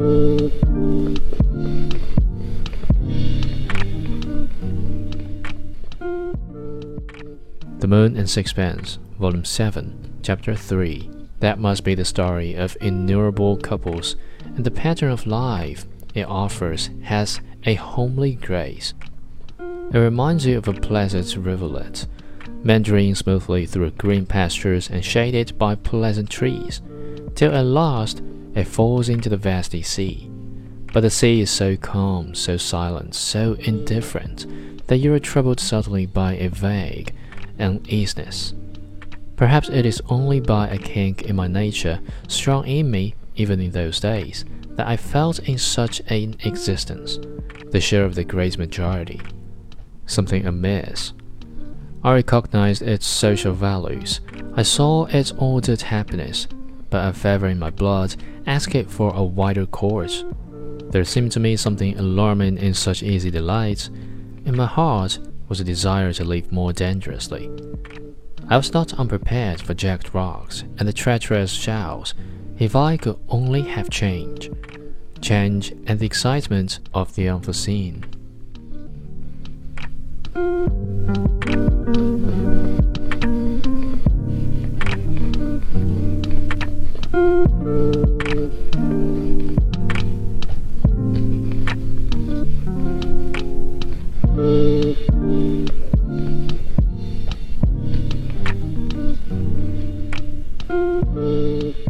The Moon and Sixpence, Volume 7, Chapter 3. That must be the story of innumerable couples, and the pattern of life it offers has a homely grace. It reminds you of a pleasant rivulet, meandering smoothly through green pastures and shaded by pleasant trees, till at last it falls into the vasty sea. But the sea is so calm, so silent, so indifferent, that you are troubled suddenly by a vague, uneasiness. Perhaps it is only by a kink in my nature, strong in me even in those days, that I felt in such an existence, the share of the great majority. Something amiss. I recognized its social values. I saw its ordered happiness, but a fever in my blood asked it for a wider course. There seemed to me something alarming in such easy delights. In my heart was a desire to live more dangerously. I was not unprepared for jagged rocks and the treacherous shells if I could only have change, change and the excitement of the unforeseen. Mm-hmm.